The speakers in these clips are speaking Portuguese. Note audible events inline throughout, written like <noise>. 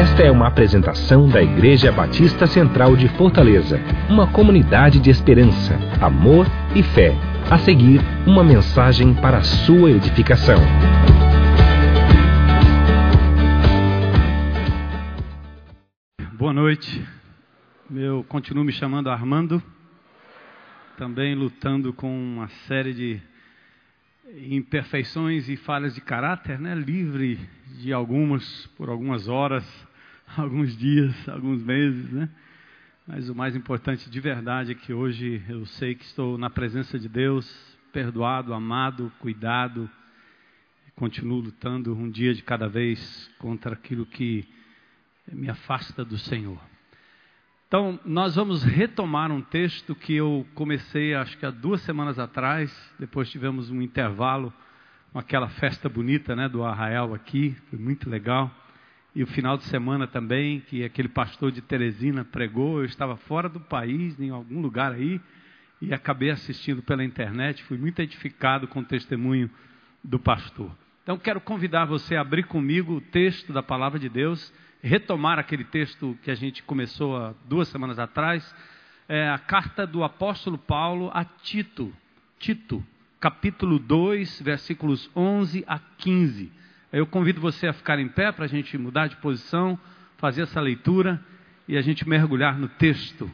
Esta é uma apresentação da Igreja Batista Central de Fortaleza, uma comunidade de esperança, amor e fé. A seguir, uma mensagem para a sua edificação. Boa noite. Eu continuo me chamando Armando, também lutando com uma série de imperfeições e falhas de caráter, né? livre de algumas por algumas horas, <laughs> alguns dias, alguns meses, né? Mas o mais importante de verdade é que hoje eu sei que estou na presença de Deus, perdoado, amado, cuidado, continuo lutando um dia de cada vez contra aquilo que me afasta do Senhor. Então, nós vamos retomar um texto que eu comecei, acho que há duas semanas atrás. Depois tivemos um intervalo com aquela festa bonita, né, do Arraial aqui, foi muito legal. E o final de semana também, que aquele pastor de Teresina pregou, eu estava fora do país, em algum lugar aí, e acabei assistindo pela internet, fui muito edificado com o testemunho do pastor. Então quero convidar você a abrir comigo o texto da palavra de Deus, retomar aquele texto que a gente começou há duas semanas atrás, é a carta do apóstolo Paulo a Tito. Tito, capítulo 2, versículos 11 a 15. Eu convido você a ficar em pé para a gente mudar de posição, fazer essa leitura e a gente mergulhar no texto.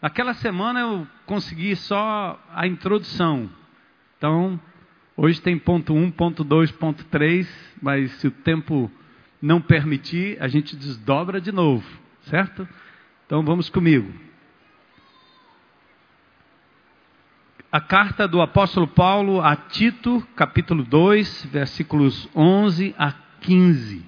Aquela semana eu consegui só a introdução. Então, hoje tem ponto 1, ponto 2, ponto 3, mas se o tempo não permitir, a gente desdobra de novo, certo? Então vamos comigo. A carta do apóstolo Paulo a Tito, capítulo 2, versículos 11 a 15.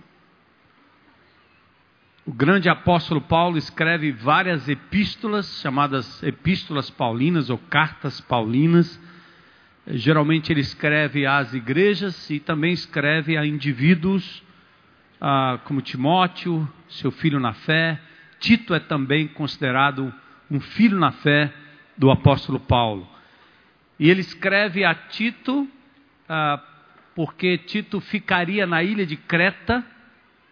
O grande apóstolo Paulo escreve várias epístolas, chamadas epístolas paulinas ou cartas paulinas. Geralmente ele escreve às igrejas e também escreve a indivíduos, como Timóteo, seu filho na fé. Tito é também considerado um filho na fé do apóstolo Paulo. E ele escreve a Tito, ah, porque Tito ficaria na ilha de Creta,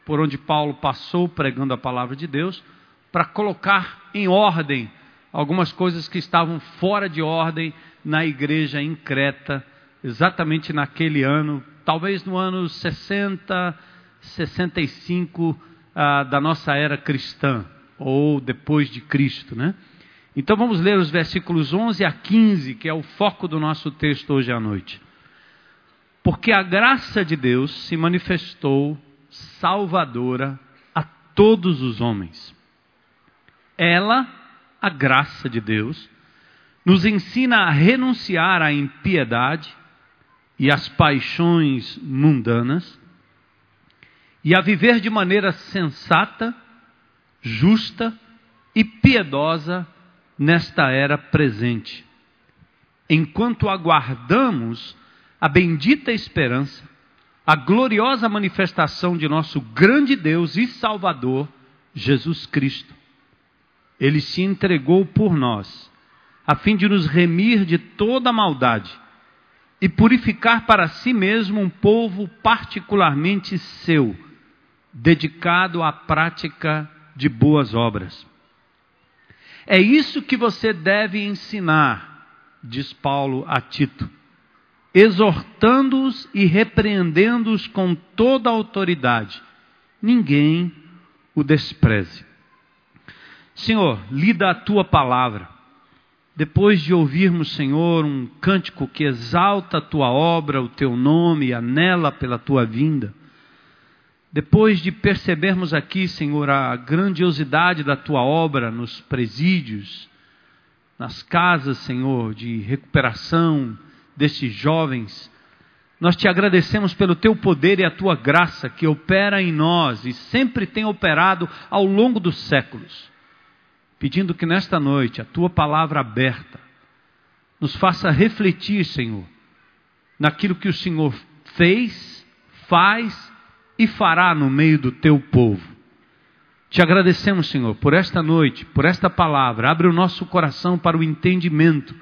por onde Paulo passou pregando a palavra de Deus, para colocar em ordem algumas coisas que estavam fora de ordem na igreja em Creta, exatamente naquele ano, talvez no ano 60, 65 ah, da nossa era cristã, ou depois de Cristo, né? Então vamos ler os versículos 11 a 15, que é o foco do nosso texto hoje à noite. Porque a graça de Deus se manifestou salvadora a todos os homens. Ela, a graça de Deus, nos ensina a renunciar à impiedade e às paixões mundanas e a viver de maneira sensata, justa e piedosa nesta era presente. Enquanto aguardamos a bendita esperança, a gloriosa manifestação de nosso grande Deus e Salvador, Jesus Cristo. Ele se entregou por nós, a fim de nos remir de toda maldade e purificar para si mesmo um povo particularmente seu, dedicado à prática de boas obras. É isso que você deve ensinar, diz Paulo a Tito, exortando-os e repreendendo-os com toda a autoridade. Ninguém o despreze. Senhor, lida a tua palavra. Depois de ouvirmos, Senhor, um cântico que exalta a tua obra, o teu nome e anela pela tua vinda, depois de percebermos aqui, Senhor, a grandiosidade da tua obra nos presídios, nas casas, Senhor, de recuperação destes jovens, nós te agradecemos pelo teu poder e a tua graça que opera em nós e sempre tem operado ao longo dos séculos. Pedindo que nesta noite a tua palavra aberta nos faça refletir, Senhor, naquilo que o Senhor fez, faz e fará no meio do teu povo. Te agradecemos, Senhor, por esta noite, por esta palavra. Abre o nosso coração para o entendimento,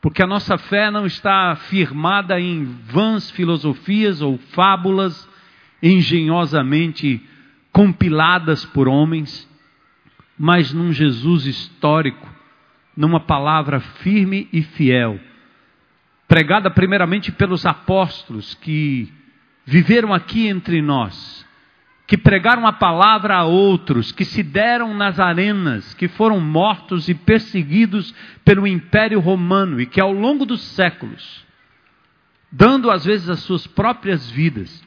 porque a nossa fé não está firmada em vãs filosofias ou fábulas engenhosamente compiladas por homens, mas num Jesus histórico, numa palavra firme e fiel, pregada primeiramente pelos apóstolos que viveram aqui entre nós, que pregaram a palavra a outros, que se deram nas arenas, que foram mortos e perseguidos pelo Império Romano e que ao longo dos séculos, dando às vezes as suas próprias vidas,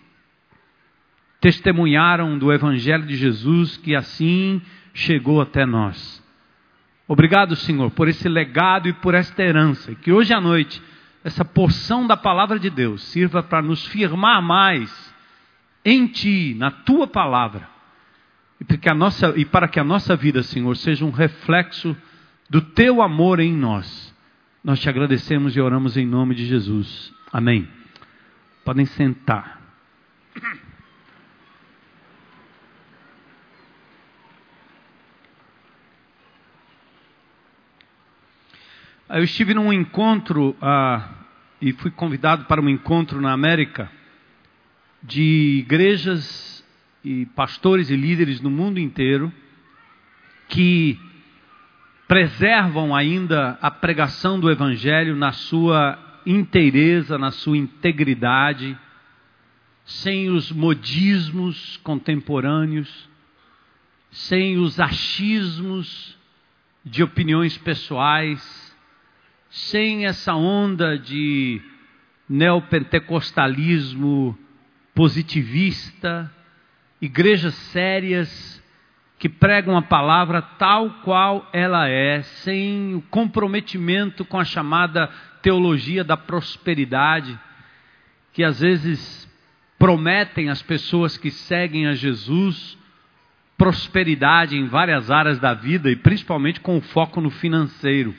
testemunharam do Evangelho de Jesus que assim chegou até nós. Obrigado, Senhor, por esse legado e por esta herança, que hoje à noite essa porção da palavra de Deus sirva para nos firmar mais em Ti, na Tua palavra, e nossa, e para que a nossa vida, Senhor, seja um reflexo do Teu amor em nós. Nós te agradecemos e oramos em nome de Jesus. Amém. Podem sentar. Eu estive num encontro ah, e fui convidado para um encontro na América de igrejas e pastores e líderes no mundo inteiro que preservam ainda a pregação do Evangelho na sua inteireza, na sua integridade, sem os modismos contemporâneos, sem os achismos de opiniões pessoais, sem essa onda de neopentecostalismo positivista, igrejas sérias que pregam a palavra tal qual ela é, sem o comprometimento com a chamada teologia da prosperidade, que às vezes prometem às pessoas que seguem a Jesus prosperidade em várias áreas da vida e principalmente com foco no financeiro.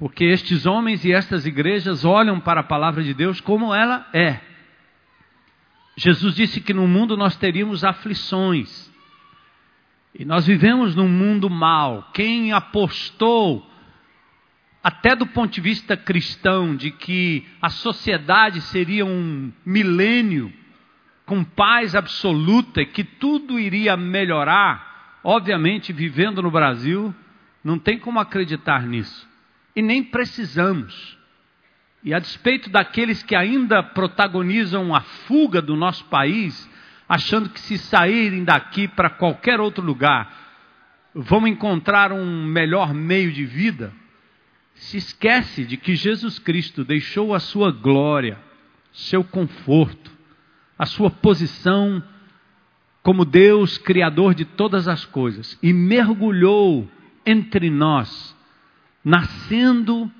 Porque estes homens e estas igrejas olham para a palavra de Deus como ela é Jesus disse que no mundo nós teríamos aflições. E nós vivemos num mundo mal. Quem apostou, até do ponto de vista cristão, de que a sociedade seria um milênio com paz absoluta, que tudo iria melhorar, obviamente, vivendo no Brasil, não tem como acreditar nisso. E nem precisamos. E a despeito daqueles que ainda protagonizam a fuga do nosso país, achando que se saírem daqui para qualquer outro lugar, vão encontrar um melhor meio de vida, se esquece de que Jesus Cristo deixou a sua glória, seu conforto, a sua posição como Deus, Criador de todas as coisas, e mergulhou entre nós, nascendo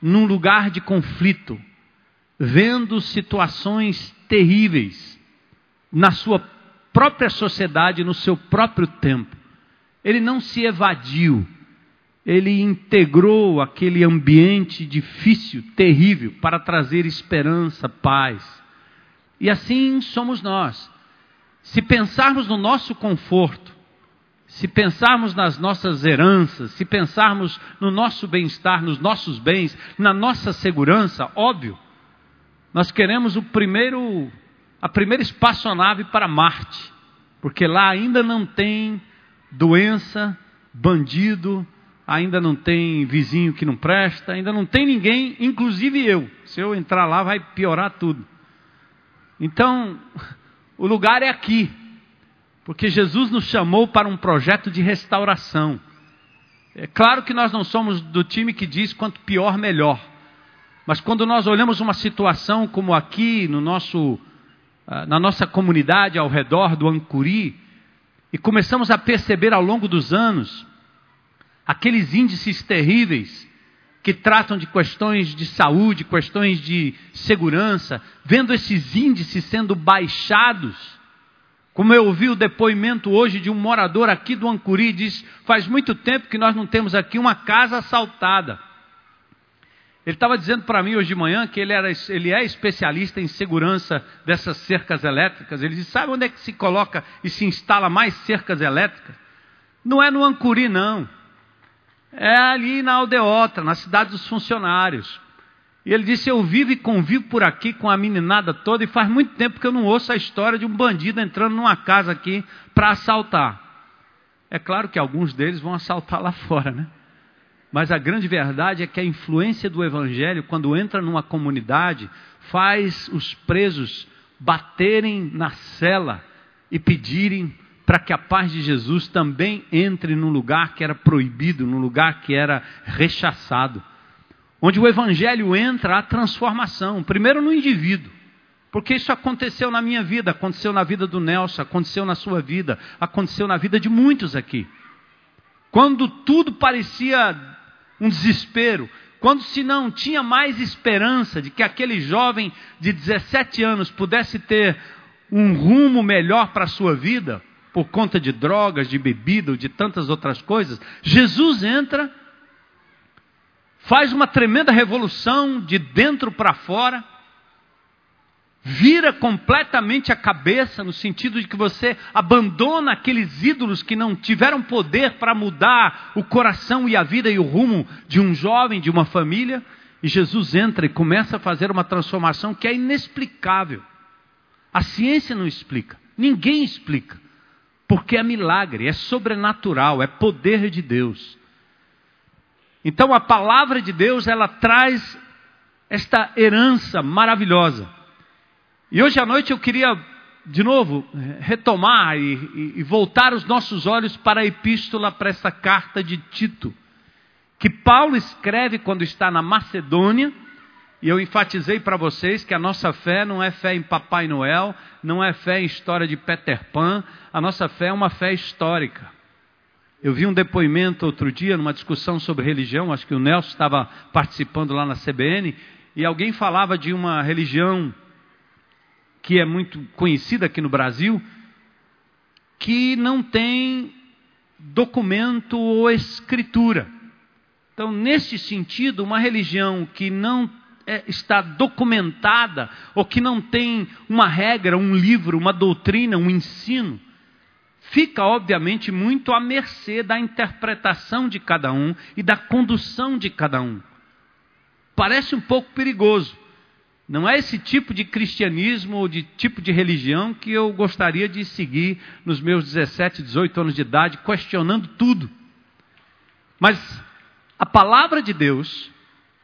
num lugar de conflito, vendo situações terríveis na sua própria sociedade, no seu próprio tempo. Ele não se evadiu, ele integrou aquele ambiente difícil, terrível, para trazer esperança, paz. E assim somos nós. Se pensarmos no nosso conforto, se pensarmos nas nossas heranças, se pensarmos no nosso bem-estar, nos nossos bens, na nossa segurança, óbvio, nós queremos o primeiro, a primeira espaçonave para Marte, porque lá ainda não tem doença, bandido, ainda não tem vizinho que não presta, ainda não tem ninguém, inclusive eu. Se eu entrar lá, vai piorar tudo. Então, <laughs> o lugar é aqui. Porque Jesus nos chamou para um projeto de restauração. É claro que nós não somos do time que diz quanto pior, melhor. Mas quando nós olhamos uma situação como aqui, no nosso, ah, na nossa comunidade ao redor do Ancuri, e começamos a perceber ao longo dos anos aqueles índices terríveis que tratam de questões de saúde, questões de segurança, vendo esses índices sendo baixados, como eu ouvi o depoimento hoje de um morador aqui do Ancuri, diz: faz muito tempo que nós não temos aqui uma casa assaltada. Ele estava dizendo para mim hoje de manhã que ele, era, ele é especialista em segurança dessas cercas elétricas. Ele disse: sabe onde é que se coloca e se instala mais cercas elétricas? Não é no Ancuri, não. É ali na Aldeota, na cidade dos funcionários. E ele disse: Eu vivo e convivo por aqui com a meninada toda, e faz muito tempo que eu não ouço a história de um bandido entrando numa casa aqui para assaltar. É claro que alguns deles vão assaltar lá <laughs> fora, né? Mas a grande verdade é que a influência do Evangelho, quando entra numa comunidade, faz os presos baterem na cela e pedirem para que a paz de Jesus também entre num lugar que era proibido, num lugar que era rechaçado. Onde o Evangelho entra a transformação, primeiro no indivíduo, porque isso aconteceu na minha vida, aconteceu na vida do Nelson, aconteceu na sua vida, aconteceu na vida de muitos aqui. Quando tudo parecia um desespero, quando se não tinha mais esperança de que aquele jovem de 17 anos pudesse ter um rumo melhor para a sua vida, por conta de drogas, de bebida ou de tantas outras coisas, Jesus entra, faz uma tremenda revolução de dentro para fora, vira completamente a cabeça, no sentido de que você abandona aqueles ídolos que não tiveram poder para mudar o coração e a vida e o rumo de um jovem, de uma família, e Jesus entra e começa a fazer uma transformação que é inexplicável. A ciência não explica, ninguém explica, porque é milagre, é sobrenatural, é poder de Deus. Então a palavra de Deus, ela traz esta herança maravilhosa. E hoje à noite eu queria, de novo, retomar e, e, e voltar os nossos olhos para a epístola, para essa carta de Tito, que Paulo escreve quando está na Macedônia e eu enfatizei para vocês que a nossa fé não é fé em Papai Noel, não é fé em história de Peter Pan, a nossa fé é uma fé histórica. Eu vi um depoimento outro dia numa discussão sobre religião, acho que o Nelson estava participando lá na CBN, e alguém falava de uma religião que é muito conhecida aqui no Brasil, que não tem documento ou escritura. Então, nesse sentido, uma religião que não é, está documentada ou que não tem uma regra, um livro, uma doutrina, um ensino, fica obviamente muito à mercê da interpretação de cada um e da condução de cada um. Parece um pouco perigoso. Não é esse tipo de cristianismo ou de tipo de religião que eu gostaria de seguir nos meus 17, 18 anos de idade, questionando tudo. Mas a palavra de Deus,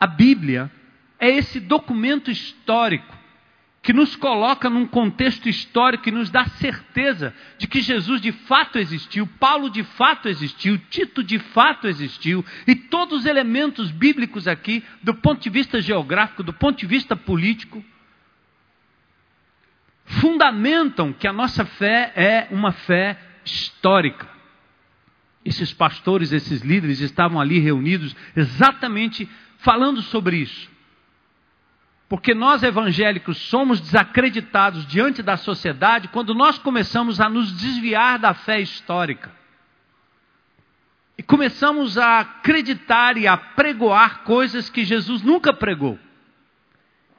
a Bíblia, é esse documento histórico que nos coloca num contexto histórico e nos dá certeza de que Jesus de fato existiu, Paulo de fato existiu, Tito de fato existiu, e todos os elementos bíblicos aqui, do ponto de vista geográfico, do ponto de vista político, fundamentam que a nossa fé é uma fé histórica. Esses pastores, esses líderes estavam ali reunidos exatamente falando sobre isso. Porque nós evangélicos somos desacreditados diante da sociedade quando nós começamos a nos desviar da fé histórica. E começamos a acreditar e a pregoar coisas que Jesus nunca pregou.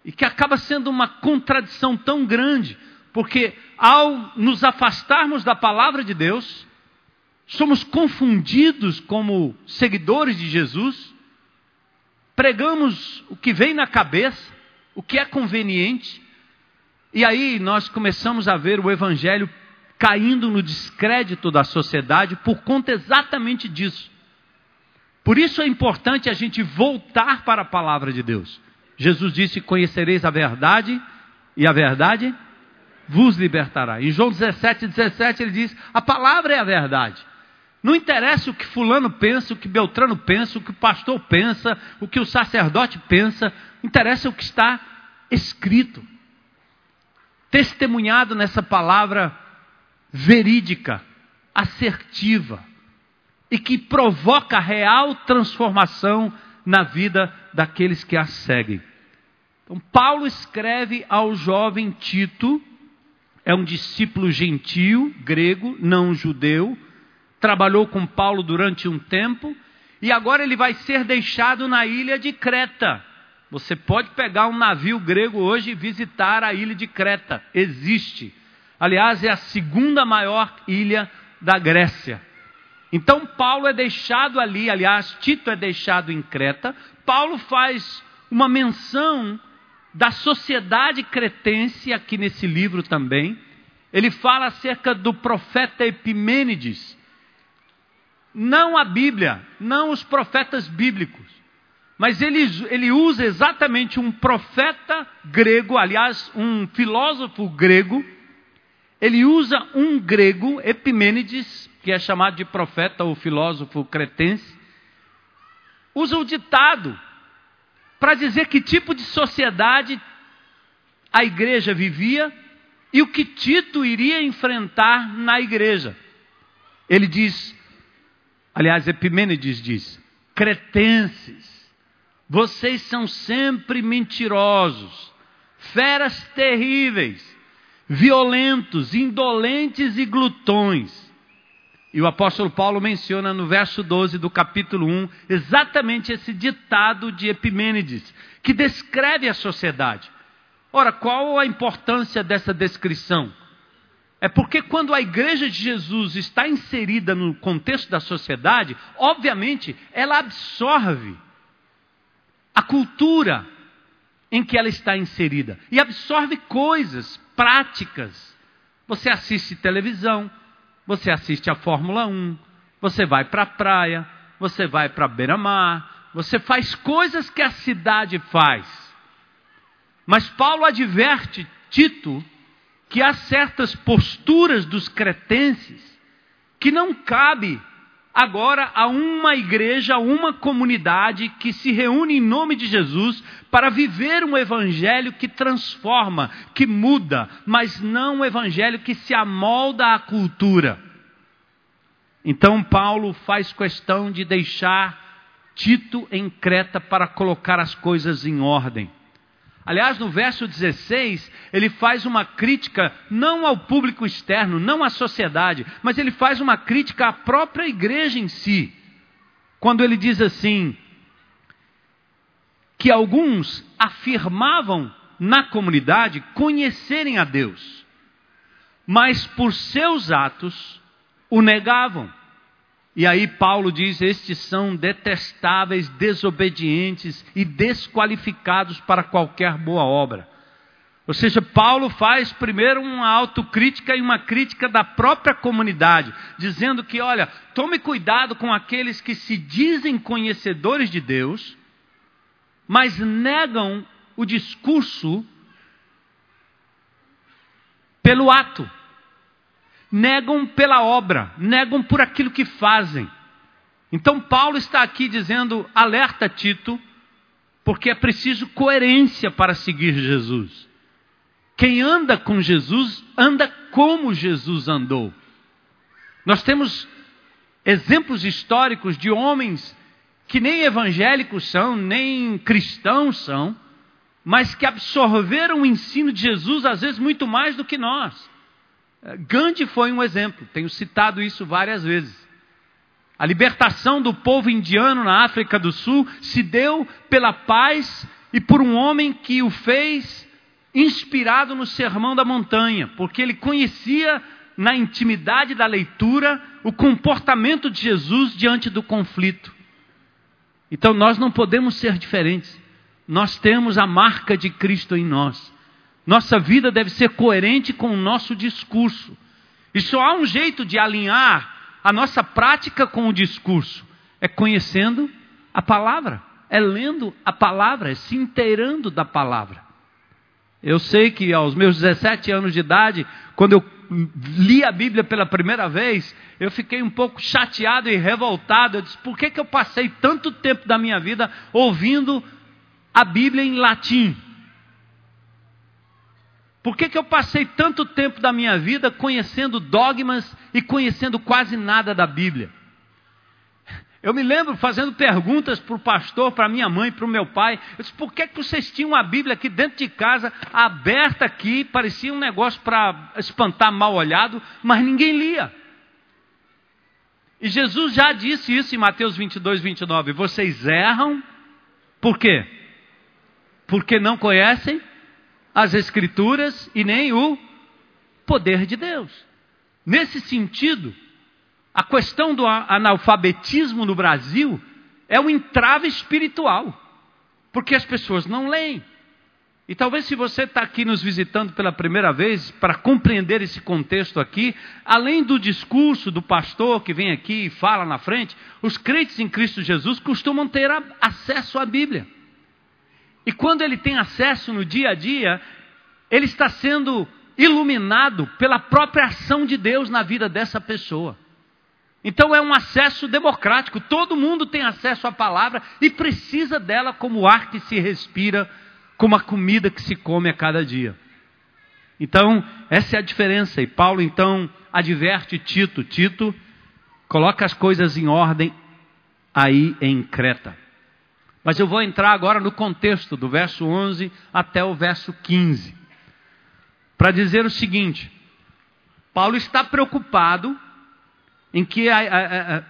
E que acaba sendo uma contradição tão grande, porque ao nos afastarmos da palavra de Deus, somos confundidos como seguidores de Jesus, pregamos o que vem na cabeça, o que é conveniente. E aí nós começamos a ver o evangelho caindo no descrédito da sociedade por conta exatamente disso. Por isso é importante a gente voltar para a palavra de Deus. Jesus disse: Conhecereis a verdade, e a verdade vos libertará. Em João 17, 17 ele diz: A palavra é a verdade. Não interessa o que Fulano pensa, o que Beltrano pensa, o que o pastor pensa, o que o sacerdote pensa, interessa o que está escrito, testemunhado nessa palavra verídica, assertiva e que provoca real transformação na vida daqueles que a seguem. Então, Paulo escreve ao jovem Tito, é um discípulo gentio, grego, não judeu, trabalhou com Paulo durante um tempo e agora ele vai ser deixado na ilha de Creta. Você pode pegar um navio grego hoje e visitar a ilha de Creta. Existe. Aliás, é a segunda maior ilha da Grécia. Então, Paulo é deixado ali, aliás, Tito é deixado em Creta. Paulo faz uma menção da sociedade cretense aqui nesse livro também. Ele fala acerca do profeta Epimênides. Não a Bíblia, não os profetas bíblicos, mas ele, ele usa exatamente um profeta grego, aliás, um filósofo grego. Ele usa um grego, Epimênides, que é chamado de profeta ou filósofo cretense, usa o ditado para dizer que tipo de sociedade a igreja vivia e o que Tito iria enfrentar na igreja. Ele diz, aliás, Epimênides diz: cretenses, vocês são sempre mentirosos, feras terríveis, violentos, indolentes e glutões. E o apóstolo Paulo menciona no verso 12 do capítulo 1 exatamente esse ditado de Epimênides, que descreve a sociedade. Ora, qual a importância dessa descrição? É porque quando a igreja de Jesus está inserida no contexto da sociedade, obviamente ela absorve a cultura em que ela está inserida e absorve coisas, práticas. Você assiste televisão, você assiste a Fórmula 1, você vai para a praia, você vai para beira-mar, você faz coisas que a cidade faz. Mas Paulo adverte Tito que há certas posturas dos cretenses que não cabe agora a uma igreja, a uma comunidade que se reúne em nome de Jesus para viver um evangelho que transforma, que muda, mas não um evangelho que se amolda à cultura. Então Paulo faz questão de deixar Tito em Creta para colocar as coisas em ordem. Aliás, no verso 16, ele faz uma crítica não ao público externo, não à sociedade, mas ele faz uma crítica à própria igreja em si. Quando ele diz assim: que alguns afirmavam na comunidade conhecerem a Deus, mas por seus atos o negavam. E aí Paulo diz: estes são detestáveis, desobedientes e desqualificados para qualquer boa obra. Ou seja, Paulo faz primeiro uma autocrítica e uma crítica da própria comunidade, dizendo que, olha, tome cuidado com aqueles que se dizem conhecedores de Deus, mas negam o discurso pelo ato negam pela obra, negam por aquilo que fazem. Então, Paulo está aqui dizendo: alerta Tito, porque é preciso coerência para seguir Jesus. Quem anda com Jesus, anda como Jesus andou. Nós temos exemplos históricos de homens que nem evangélicos são, nem cristãos são, mas que absorveram o ensino de Jesus, às vezes muito mais do que nós. Gandhi foi um exemplo, tenho citado isso várias vezes. A libertação do povo indiano na África do Sul se deu pela paz e por um homem que o fez inspirado no Sermão da Montanha, porque ele conhecia na intimidade da leitura o comportamento de Jesus diante do conflito. Então nós não podemos ser diferentes. Nós temos a marca de Cristo em nós. Nossa vida deve ser coerente com o nosso discurso. E só há um jeito de alinhar a nossa prática com o discurso: é conhecendo a palavra, é lendo a palavra, é se inteirando da palavra. Eu sei que aos meus 17 anos de idade, quando eu li a Bíblia pela primeira vez, eu fiquei um pouco chateado e revoltado. Eu disse: por que, que eu passei tanto tempo da minha vida ouvindo a Bíblia em latim? Por que, que eu passei tanto tempo da minha vida conhecendo dogmas e conhecendo quase nada da Bíblia? Eu me lembro fazendo perguntas para o pastor, para minha mãe, para o meu pai. Eu disse, por que, que vocês tinham a Bíblia aqui dentro de casa, aberta aqui, parecia um negócio para espantar mal olhado, mas ninguém lia. E Jesus já disse isso em Mateus 22, 29. Vocês erram, por quê? Porque não conhecem as Escrituras e nem o poder de Deus. Nesse sentido, a questão do analfabetismo no Brasil é um entrave espiritual. Porque as pessoas não leem. E talvez se você está aqui nos visitando pela primeira vez, para compreender esse contexto aqui, além do discurso do pastor que vem aqui e fala na frente, os crentes em Cristo Jesus costumam ter acesso à Bíblia. E quando ele tem acesso no dia a dia, ele está sendo iluminado pela própria ação de Deus na vida dessa pessoa. Então é um acesso democrático, todo mundo tem acesso à palavra e precisa dela como ar que se respira como a comida que se come a cada dia. Então, essa é a diferença. E Paulo então adverte Tito: Tito, coloca as coisas em ordem aí em Creta. Mas eu vou entrar agora no contexto do verso 11 até o verso 15, para dizer o seguinte: Paulo está preocupado em que a, a, a,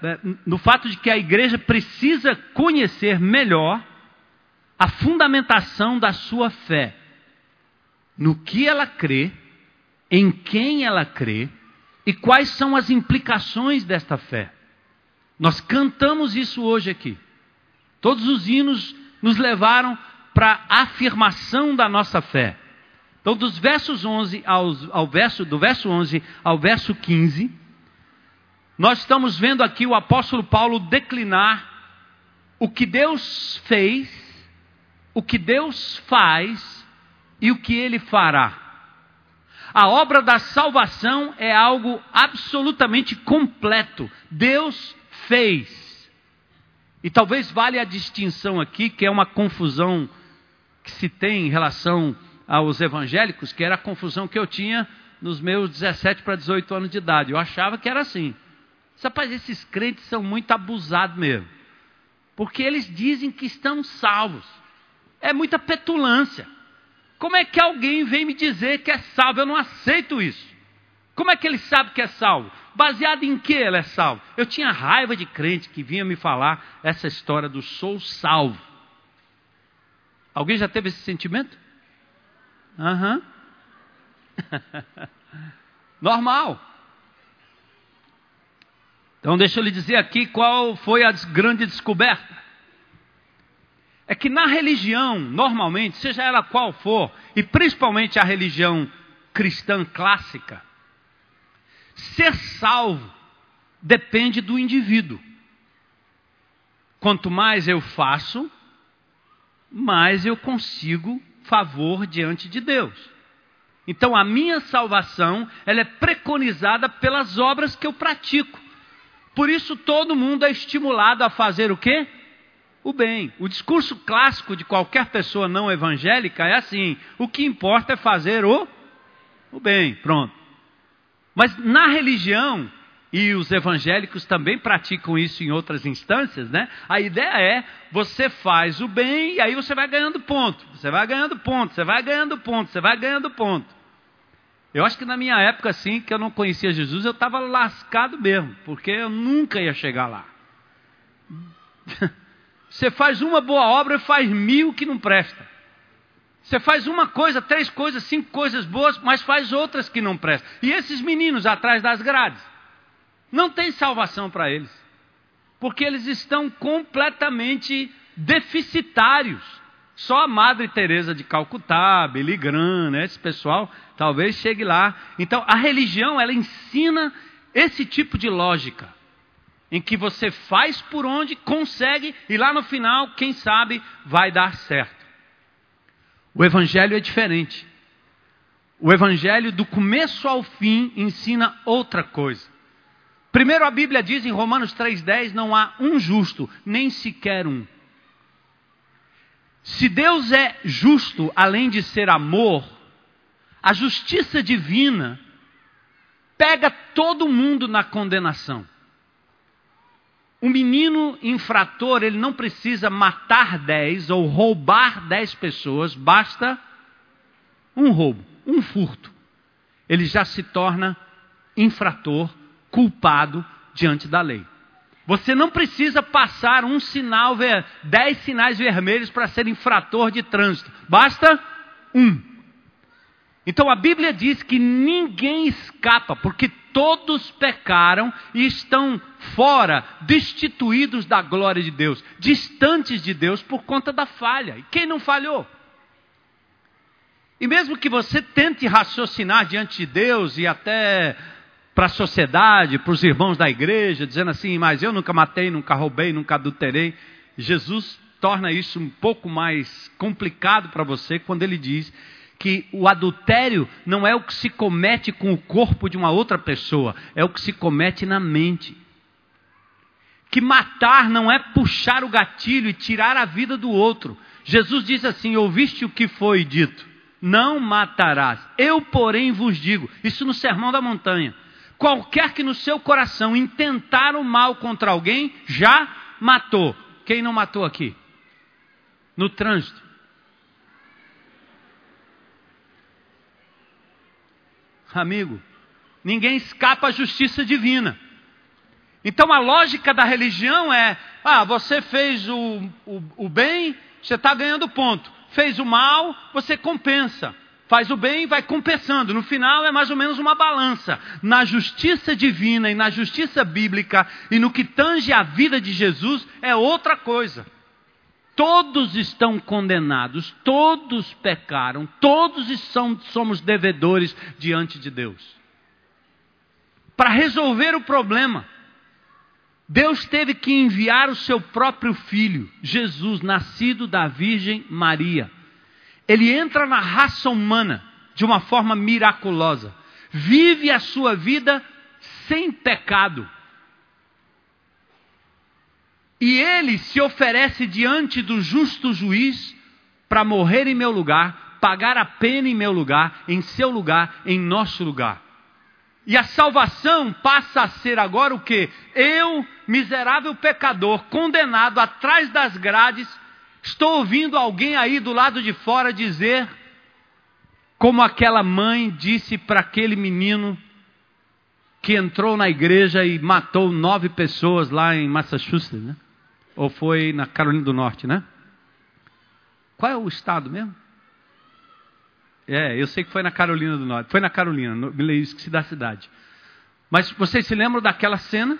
no fato de que a igreja precisa conhecer melhor a fundamentação da sua fé no que ela crê, em quem ela crê e quais são as implicações desta fé. Nós cantamos isso hoje aqui. Todos os hinos nos levaram para a afirmação da nossa fé. Então, dos versos 11 ao, verso, do verso 11 ao verso 15, nós estamos vendo aqui o apóstolo Paulo declinar o que Deus fez o que Deus faz e o que ele fará. A obra da salvação é algo absolutamente completo. Deus fez. E talvez valha a distinção aqui, que é uma confusão que se tem em relação aos evangélicos, que era a confusão que eu tinha nos meus 17 para 18 anos de idade. Eu achava que era assim. Rapaz, esses crentes são muito abusados mesmo. Porque eles dizem que estão salvos é muita petulância. Como é que alguém vem me dizer que é salvo? Eu não aceito isso. Como é que ele sabe que é salvo? Baseado em que ele é salvo? Eu tinha raiva de crente que vinha me falar essa história do sou salvo. Alguém já teve esse sentimento? Aham. Uhum. <laughs> Normal. Então deixa eu lhe dizer aqui qual foi a grande descoberta é que na religião, normalmente, seja ela qual for, e principalmente a religião cristã clássica, ser salvo depende do indivíduo. Quanto mais eu faço, mais eu consigo favor diante de Deus. Então a minha salvação, ela é preconizada pelas obras que eu pratico. Por isso todo mundo é estimulado a fazer o quê? o bem. O discurso clássico de qualquer pessoa não evangélica é assim: o que importa é fazer o, o bem. Pronto. Mas na religião, e os evangélicos também praticam isso em outras instâncias, né? A ideia é você faz o bem e aí você vai ganhando ponto, você vai ganhando ponto, você vai ganhando ponto, você vai ganhando ponto. Eu acho que na minha época, assim, que eu não conhecia Jesus, eu estava lascado mesmo, porque eu nunca ia chegar lá. <laughs> Você faz uma boa obra e faz mil que não presta. Você faz uma coisa, três coisas, cinco coisas boas, mas faz outras que não prestam. E esses meninos atrás das grades, não tem salvação para eles. Porque eles estão completamente deficitários. Só a Madre Teresa de Calcutá, Billy Graham, né, esse pessoal, talvez chegue lá. Então, a religião, ela ensina esse tipo de lógica em que você faz por onde consegue e lá no final, quem sabe, vai dar certo. O Evangelho é diferente. O Evangelho, do começo ao fim, ensina outra coisa. Primeiro, a Bíblia diz em Romanos 3,10: não há um justo, nem sequer um. Se Deus é justo, além de ser amor, a justiça divina pega todo mundo na condenação. O menino infrator, ele não precisa matar dez ou roubar dez pessoas, basta um roubo, um furto. Ele já se torna infrator, culpado diante da lei. Você não precisa passar um sinal, dez sinais vermelhos para ser infrator de trânsito. Basta um. Então a Bíblia diz que ninguém escapa, porque todos pecaram e estão fora, destituídos da glória de Deus, distantes de Deus por conta da falha. E quem não falhou? E mesmo que você tente raciocinar diante de Deus e até para a sociedade, para os irmãos da igreja, dizendo assim, mas eu nunca matei, nunca roubei, nunca adulterei, Jesus torna isso um pouco mais complicado para você quando ele diz que o adultério não é o que se comete com o corpo de uma outra pessoa, é o que se comete na mente. Que matar não é puxar o gatilho e tirar a vida do outro. Jesus diz assim: Ouviste o que foi dito? Não matarás. Eu, porém, vos digo, isso no Sermão da Montanha: qualquer que no seu coração intentar o mal contra alguém, já matou. Quem não matou aqui? No trânsito. Amigo, ninguém escapa à justiça divina. Então a lógica da religião é: ah, você fez o, o, o bem, você está ganhando ponto. Fez o mal, você compensa. Faz o bem, vai compensando. No final é mais ou menos uma balança. Na justiça divina e na justiça bíblica e no que tange a vida de Jesus é outra coisa. Todos estão condenados, todos pecaram, todos são, somos devedores diante de Deus. Para resolver o problema, Deus teve que enviar o seu próprio filho, Jesus, nascido da Virgem Maria. Ele entra na raça humana de uma forma miraculosa, vive a sua vida sem pecado. E ele se oferece diante do justo juiz para morrer em meu lugar, pagar a pena em meu lugar, em seu lugar, em nosso lugar. E a salvação passa a ser agora o que? Eu, miserável pecador, condenado atrás das grades, estou ouvindo alguém aí do lado de fora dizer, como aquela mãe disse para aquele menino que entrou na igreja e matou nove pessoas lá em Massachusetts, né? Ou foi na Carolina do Norte, né? Qual é o estado mesmo? É, eu sei que foi na Carolina do Norte. Foi na Carolina, me esqueci da cidade. Mas vocês se lembram daquela cena?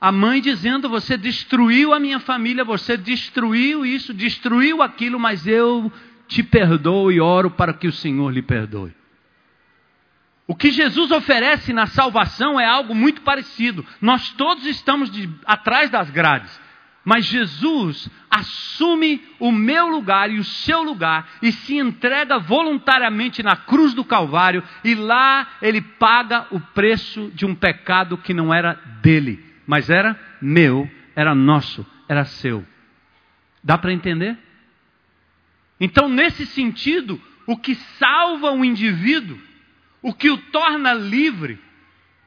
A mãe dizendo: Você destruiu a minha família, você destruiu isso, destruiu aquilo, mas eu te perdoo e oro para que o Senhor lhe perdoe. O que Jesus oferece na salvação é algo muito parecido. Nós todos estamos de, atrás das grades. Mas Jesus assume o meu lugar e o seu lugar e se entrega voluntariamente na cruz do Calvário, e lá ele paga o preço de um pecado que não era dele, mas era meu, era nosso, era seu. Dá para entender? Então, nesse sentido, o que salva o indivíduo, o que o torna livre,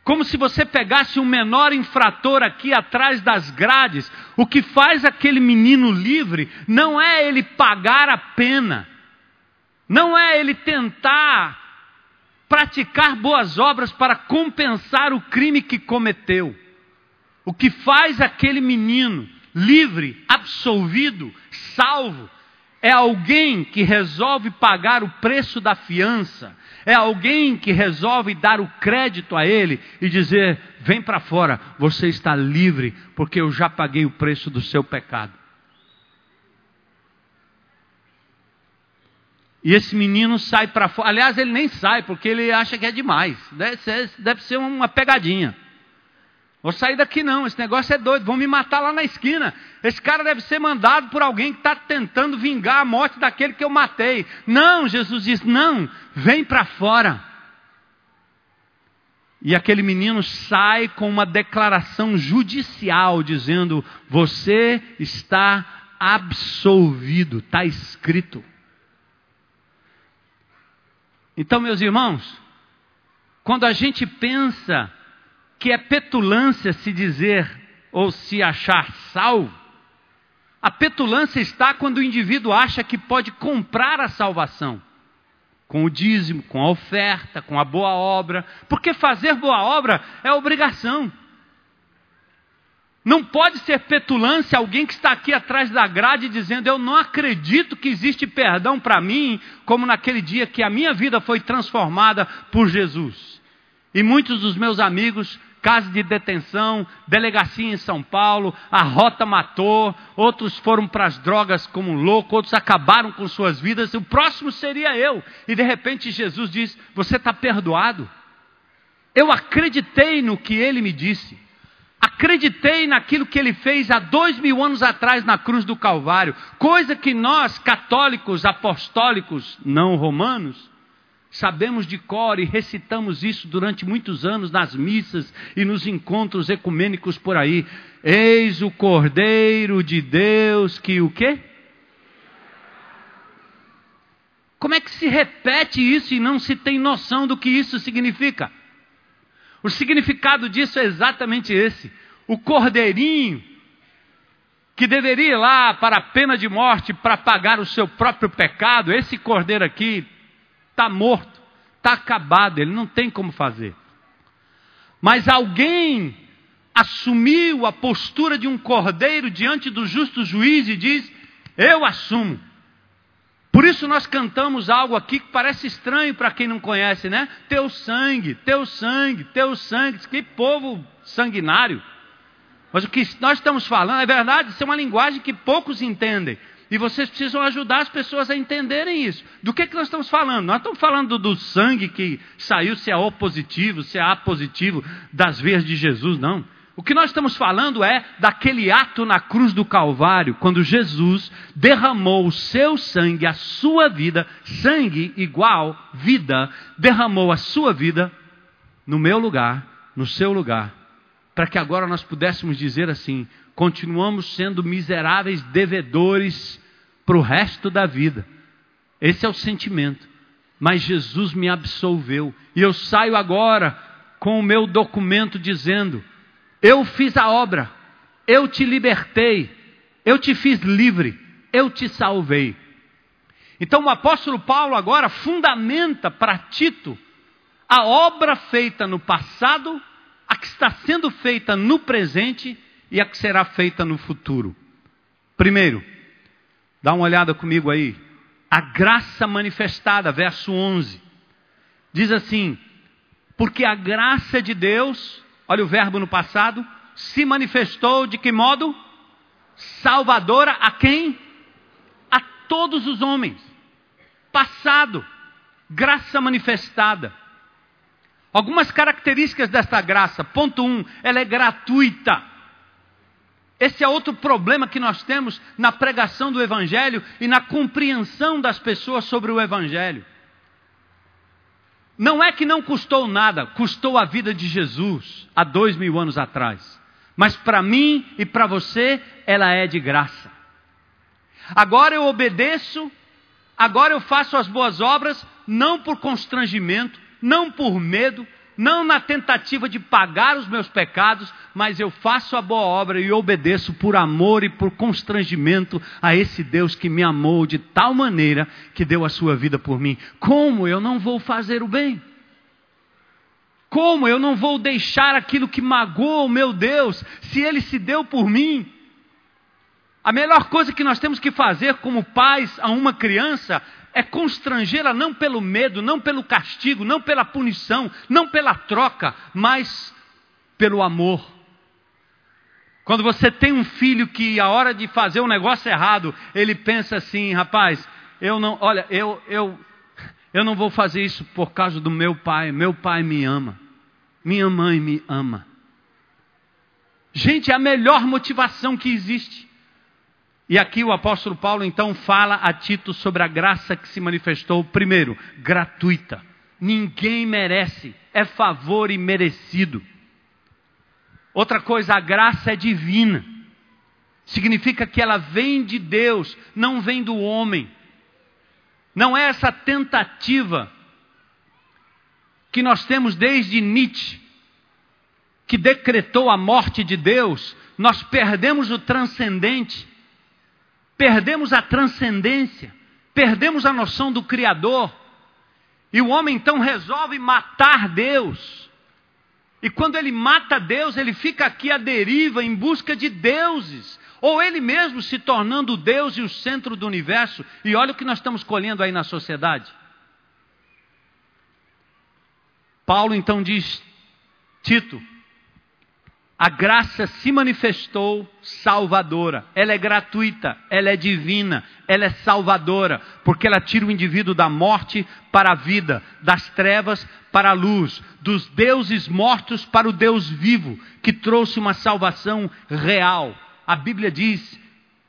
como se você pegasse um menor infrator aqui atrás das grades. O que faz aquele menino livre não é ele pagar a pena, não é ele tentar praticar boas obras para compensar o crime que cometeu. O que faz aquele menino livre, absolvido, salvo, é alguém que resolve pagar o preço da fiança, é alguém que resolve dar o crédito a ele e dizer: vem para fora, você está livre, porque eu já paguei o preço do seu pecado. E esse menino sai para fora. Aliás, ele nem sai, porque ele acha que é demais. Deve ser, deve ser uma pegadinha. Vou sair daqui não, esse negócio é doido, vão me matar lá na esquina. Esse cara deve ser mandado por alguém que está tentando vingar a morte daquele que eu matei. Não, Jesus diz: não, vem para fora. E aquele menino sai com uma declaração judicial dizendo: Você está absolvido, está escrito. Então, meus irmãos, quando a gente pensa que é petulância se dizer ou se achar salvo. A petulância está quando o indivíduo acha que pode comprar a salvação com o dízimo, com a oferta, com a boa obra, porque fazer boa obra é obrigação. Não pode ser petulância alguém que está aqui atrás da grade dizendo: Eu não acredito que existe perdão para mim, como naquele dia que a minha vida foi transformada por Jesus. E muitos dos meus amigos, casa de detenção, delegacia em São Paulo, a rota matou, outros foram para as drogas como louco, outros acabaram com suas vidas, o próximo seria eu. E de repente Jesus diz: Você está perdoado. Eu acreditei no que ele me disse. Acreditei naquilo que ele fez há dois mil anos atrás na cruz do Calvário, coisa que nós, católicos, apostólicos, não romanos, Sabemos de cor e recitamos isso durante muitos anos nas missas e nos encontros ecumênicos por aí. Eis o Cordeiro de Deus que o quê? Como é que se repete isso e não se tem noção do que isso significa? O significado disso é exatamente esse. O cordeirinho que deveria ir lá para a pena de morte para pagar o seu próprio pecado, esse cordeiro aqui está morto, está acabado, ele não tem como fazer. Mas alguém assumiu a postura de um cordeiro diante do justo juiz e diz: Eu assumo. Por isso nós cantamos algo aqui que parece estranho para quem não conhece, né? Teu sangue, teu sangue, teu sangue. Que povo sanguinário. Mas o que nós estamos falando é verdade, isso é uma linguagem que poucos entendem. E vocês precisam ajudar as pessoas a entenderem isso. Do que, que nós estamos falando? Nós estamos falando do sangue que saiu, se é O positivo, se é A positivo, das veias de Jesus, não. O que nós estamos falando é daquele ato na cruz do Calvário, quando Jesus derramou o seu sangue, a sua vida, sangue igual vida, derramou a sua vida no meu lugar, no seu lugar, para que agora nós pudéssemos dizer assim: continuamos sendo miseráveis devedores para o resto da vida. Esse é o sentimento. Mas Jesus me absolveu. E eu saio agora com o meu documento dizendo: Eu fiz a obra, eu te libertei, eu te fiz livre, eu te salvei. Então o apóstolo Paulo agora fundamenta para Tito a obra feita no passado, a que está sendo feita no presente e a que será feita no futuro. Primeiro, dá uma olhada comigo aí. A graça manifestada, verso 11. Diz assim: Porque a graça de Deus, olha o verbo no passado, se manifestou de que modo? Salvadora a quem? A todos os homens. Passado, graça manifestada. Algumas características desta graça. Ponto 1, um, ela é gratuita. Esse é outro problema que nós temos na pregação do Evangelho e na compreensão das pessoas sobre o Evangelho. Não é que não custou nada, custou a vida de Jesus há dois mil anos atrás. Mas para mim e para você, ela é de graça. Agora eu obedeço, agora eu faço as boas obras, não por constrangimento, não por medo, não na tentativa de pagar os meus pecados, mas eu faço a boa obra e obedeço por amor e por constrangimento a esse Deus que me amou de tal maneira que deu a sua vida por mim. Como eu não vou fazer o bem? Como eu não vou deixar aquilo que magoa o meu Deus, se ele se deu por mim? A melhor coisa que nós temos que fazer como pais a uma criança é constrangê-la não pelo medo, não pelo castigo, não pela punição, não pela troca, mas pelo amor. Quando você tem um filho que a hora de fazer um negócio errado, ele pensa assim, rapaz, eu não, olha, eu eu eu não vou fazer isso por causa do meu pai, meu pai me ama. Minha mãe me ama. Gente, é a melhor motivação que existe. E aqui o apóstolo Paulo então fala a Tito sobre a graça que se manifestou, primeiro, gratuita. Ninguém merece, é favor imerecido. Outra coisa, a graça é divina. Significa que ela vem de Deus, não vem do homem. Não é essa tentativa que nós temos desde Nietzsche, que decretou a morte de Deus, nós perdemos o transcendente perdemos a transcendência, perdemos a noção do Criador. E o homem então resolve matar Deus. E quando ele mata Deus, ele fica aqui à deriva em busca de deuses, ou ele mesmo se tornando Deus e o centro do universo. E olha o que nós estamos colhendo aí na sociedade. Paulo então diz: Tito, a graça se manifestou salvadora. Ela é gratuita, ela é divina, ela é salvadora, porque ela tira o indivíduo da morte para a vida, das trevas para a luz, dos deuses mortos para o Deus vivo, que trouxe uma salvação real. A Bíblia diz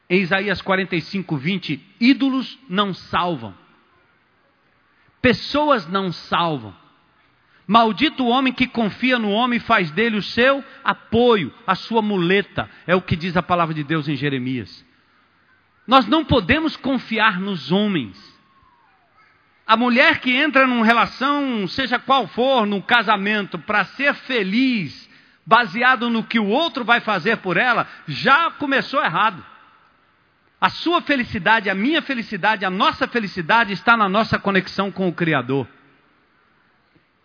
em Isaías 45, 20: ídolos não salvam, pessoas não salvam. Maldito o homem que confia no homem e faz dele o seu apoio, a sua muleta, é o que diz a palavra de Deus em Jeremias. Nós não podemos confiar nos homens. A mulher que entra numa relação, seja qual for, num casamento, para ser feliz, baseado no que o outro vai fazer por ela, já começou errado. A sua felicidade, a minha felicidade, a nossa felicidade está na nossa conexão com o Criador.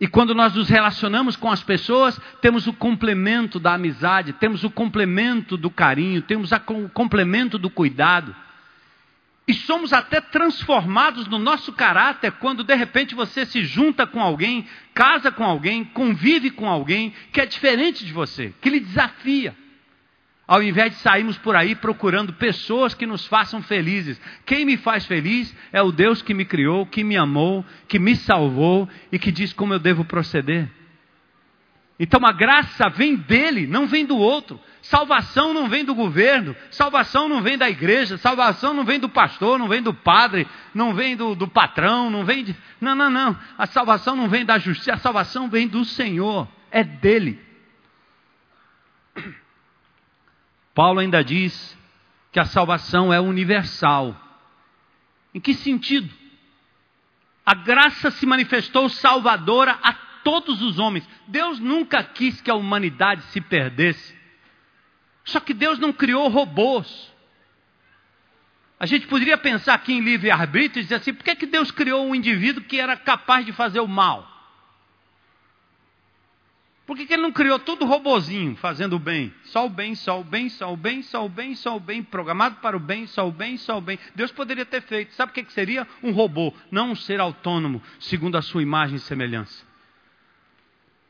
E quando nós nos relacionamos com as pessoas, temos o complemento da amizade, temos o complemento do carinho, temos o complemento do cuidado. E somos até transformados no nosso caráter quando de repente você se junta com alguém, casa com alguém, convive com alguém que é diferente de você, que lhe desafia ao invés de sairmos por aí procurando pessoas que nos façam felizes. Quem me faz feliz é o Deus que me criou, que me amou, que me salvou e que diz como eu devo proceder. Então a graça vem dele, não vem do outro. Salvação não vem do governo, salvação não vem da igreja, salvação não vem do pastor, não vem do padre, não vem do, do patrão, não vem de. Não, não, não. A salvação não vem da justiça, a salvação vem do Senhor, é dele. Paulo ainda diz que a salvação é universal. Em que sentido? A graça se manifestou salvadora a todos os homens. Deus nunca quis que a humanidade se perdesse. Só que Deus não criou robôs. A gente poderia pensar aqui em livre-arbítrio e dizer assim: por que, que Deus criou um indivíduo que era capaz de fazer o mal? Por que, que ele não criou tudo robozinho, fazendo o bem? Só o bem, só o bem, só o bem, só o bem, só o bem, programado para o bem, só o bem, só o bem. Deus poderia ter feito. Sabe o que, que seria? Um robô, não um ser autônomo, segundo a sua imagem e semelhança.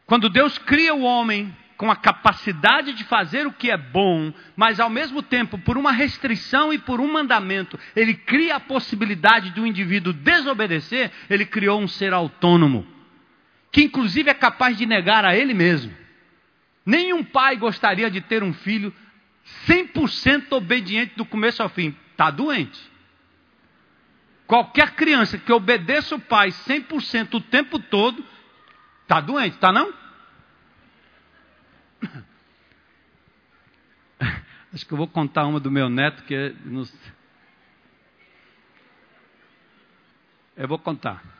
Quando Deus cria o homem com a capacidade de fazer o que é bom, mas ao mesmo tempo, por uma restrição e por um mandamento, ele cria a possibilidade de um indivíduo desobedecer, ele criou um ser autônomo que inclusive é capaz de negar a ele mesmo. Nenhum pai gostaria de ter um filho 100% obediente do começo ao fim. Está doente. Qualquer criança que obedeça o pai 100% o tempo todo, está doente, está não? <coughs> Acho que eu vou contar uma do meu neto que é. Eu vou contar.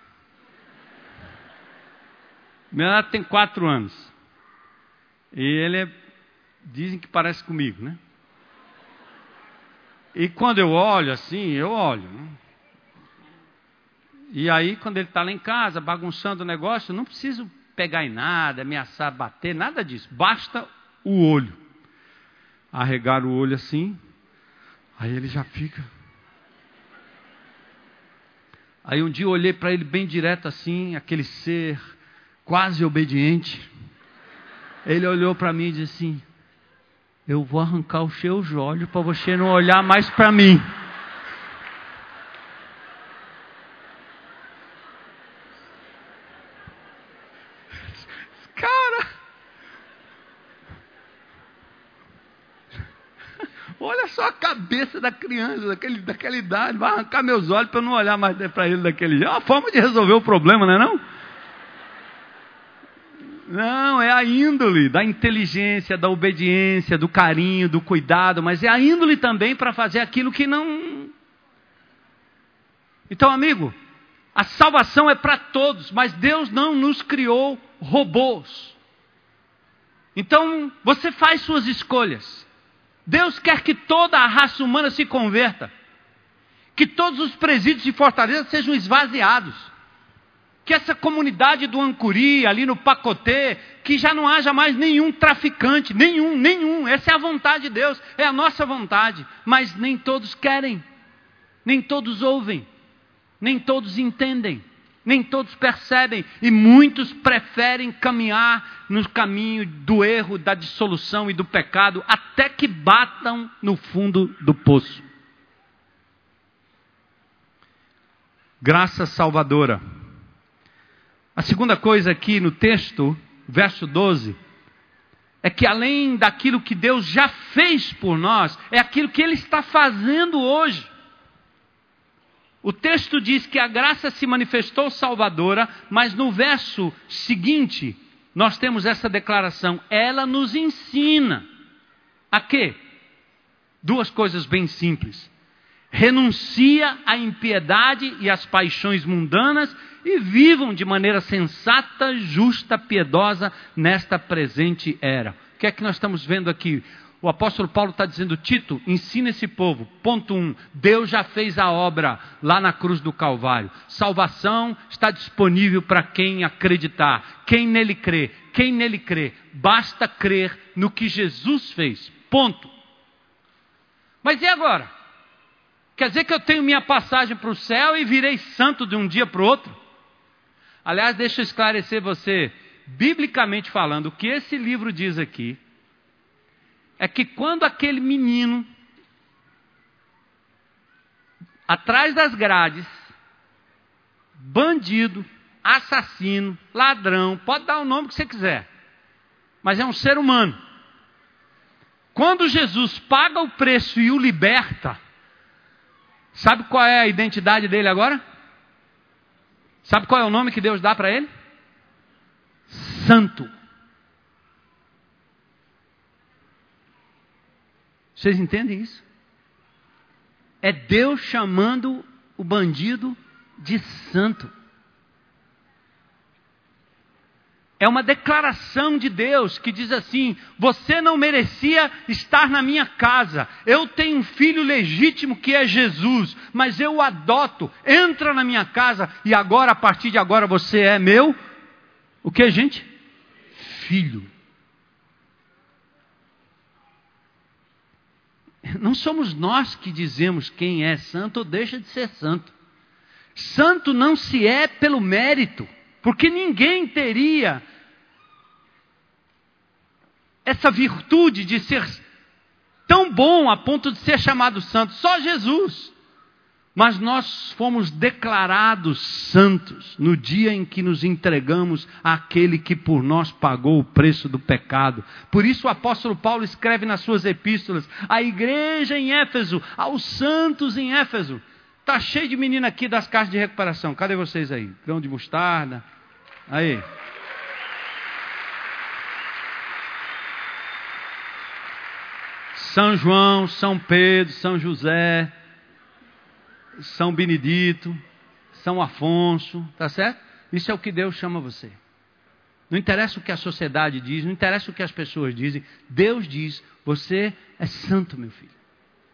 Meu neto tem quatro anos. E ele é, dizem que parece comigo, né? E quando eu olho assim, eu olho. Né? E aí, quando ele está lá em casa, bagunçando o negócio, não preciso pegar em nada, ameaçar, bater, nada disso. Basta o olho. Arregar o olho assim, aí ele já fica. Aí um dia eu olhei para ele bem direto assim, aquele ser quase obediente, ele olhou para mim e disse assim: Eu vou arrancar os seus olhos para você não olhar mais para mim. <laughs> Cara, olha só a cabeça da criança, daquele, daquela idade, vai arrancar meus olhos para eu não olhar mais para ele daquele jeito. É uma forma de resolver o problema, não é não? Não, é a índole da inteligência, da obediência, do carinho, do cuidado, mas é a índole também para fazer aquilo que não. Então, amigo, a salvação é para todos, mas Deus não nos criou robôs. Então, você faz suas escolhas. Deus quer que toda a raça humana se converta. Que todos os presídios de Fortaleza sejam esvaziados que essa comunidade do Ancuri, ali no Pacotê, que já não haja mais nenhum traficante, nenhum, nenhum. Essa é a vontade de Deus, é a nossa vontade. Mas nem todos querem, nem todos ouvem, nem todos entendem. Nem todos percebem e muitos preferem caminhar no caminho do erro, da dissolução e do pecado até que batam no fundo do poço. Graça salvadora. A segunda coisa aqui no texto, verso 12, é que além daquilo que Deus já fez por nós, é aquilo que Ele está fazendo hoje. O texto diz que a graça se manifestou salvadora, mas no verso seguinte, nós temos essa declaração: ela nos ensina a quê? Duas coisas bem simples. Renuncia à impiedade e às paixões mundanas e vivam de maneira sensata, justa, piedosa nesta presente era. O que é que nós estamos vendo aqui? O apóstolo Paulo está dizendo, Tito, ensina esse povo. Ponto 1. Um, Deus já fez a obra lá na cruz do Calvário. Salvação está disponível para quem acreditar. Quem nele crê. Quem nele crê. Basta crer no que Jesus fez. Ponto. Mas e agora? Quer dizer que eu tenho minha passagem para o céu e virei santo de um dia para o outro? Aliás, deixa eu esclarecer você, biblicamente falando, o que esse livro diz aqui é que quando aquele menino, atrás das grades, bandido, assassino, ladrão, pode dar o nome que você quiser, mas é um ser humano. Quando Jesus paga o preço e o liberta, sabe qual é a identidade dele agora? Sabe qual é o nome que Deus dá para ele? Santo. Vocês entendem isso? É Deus chamando o bandido de santo. É uma declaração de Deus que diz assim: Você não merecia estar na minha casa. Eu tenho um filho legítimo que é Jesus, mas eu o adoto. Entra na minha casa e agora, a partir de agora, você é meu. O que, gente? Filho. Não somos nós que dizemos quem é santo ou deixa de ser santo. Santo não se é pelo mérito, porque ninguém teria essa virtude de ser tão bom a ponto de ser chamado santo, só Jesus. Mas nós fomos declarados santos no dia em que nos entregamos àquele que por nós pagou o preço do pecado. Por isso o apóstolo Paulo escreve nas suas epístolas: à igreja em Éfeso, aos santos em Éfeso. Está cheio de menina aqui das casas de recuperação. Cadê vocês aí? Grão de mostarda. Aí. São João, São Pedro, São José. São Benedito, São Afonso, tá certo? Isso é o que Deus chama você. Não interessa o que a sociedade diz, não interessa o que as pessoas dizem. Deus diz: você é santo, meu filho.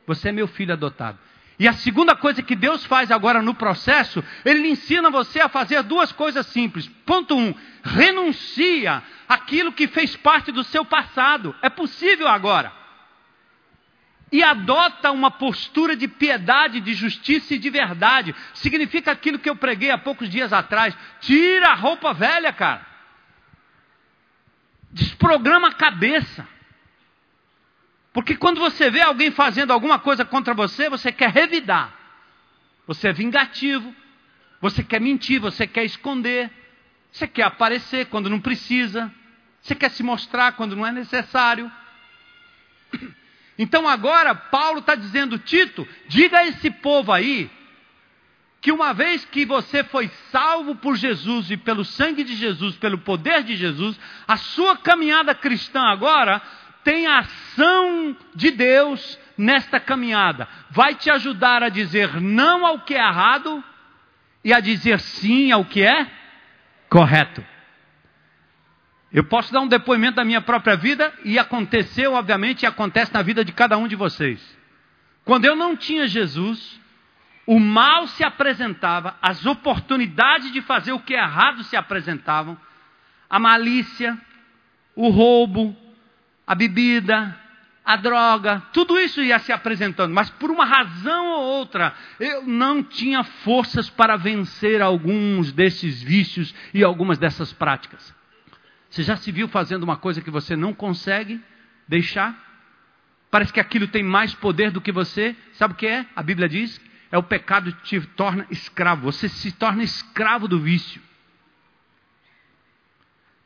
Você é meu filho adotado. E a segunda coisa que Deus faz agora no processo, Ele ensina você a fazer duas coisas simples. Ponto um: renuncia aquilo que fez parte do seu passado. É possível agora e adota uma postura de piedade, de justiça e de verdade. Significa aquilo que eu preguei há poucos dias atrás. Tira a roupa velha, cara. Desprograma a cabeça. Porque quando você vê alguém fazendo alguma coisa contra você, você quer revidar. Você é vingativo. Você quer mentir, você quer esconder. Você quer aparecer quando não precisa. Você quer se mostrar quando não é necessário. <clears throat> Então agora Paulo está dizendo, Tito, diga a esse povo aí que uma vez que você foi salvo por Jesus e pelo sangue de Jesus, pelo poder de Jesus, a sua caminhada cristã agora tem a ação de Deus nesta caminhada. Vai te ajudar a dizer não ao que é errado e a dizer sim ao que é correto. Eu posso dar um depoimento da minha própria vida e aconteceu, obviamente, e acontece na vida de cada um de vocês. Quando eu não tinha Jesus, o mal se apresentava, as oportunidades de fazer o que é errado se apresentavam, a malícia, o roubo, a bebida, a droga, tudo isso ia se apresentando, mas por uma razão ou outra, eu não tinha forças para vencer alguns desses vícios e algumas dessas práticas. Você já se viu fazendo uma coisa que você não consegue deixar? Parece que aquilo tem mais poder do que você. Sabe o que é? A Bíblia diz: é o pecado que te torna escravo. Você se torna escravo do vício.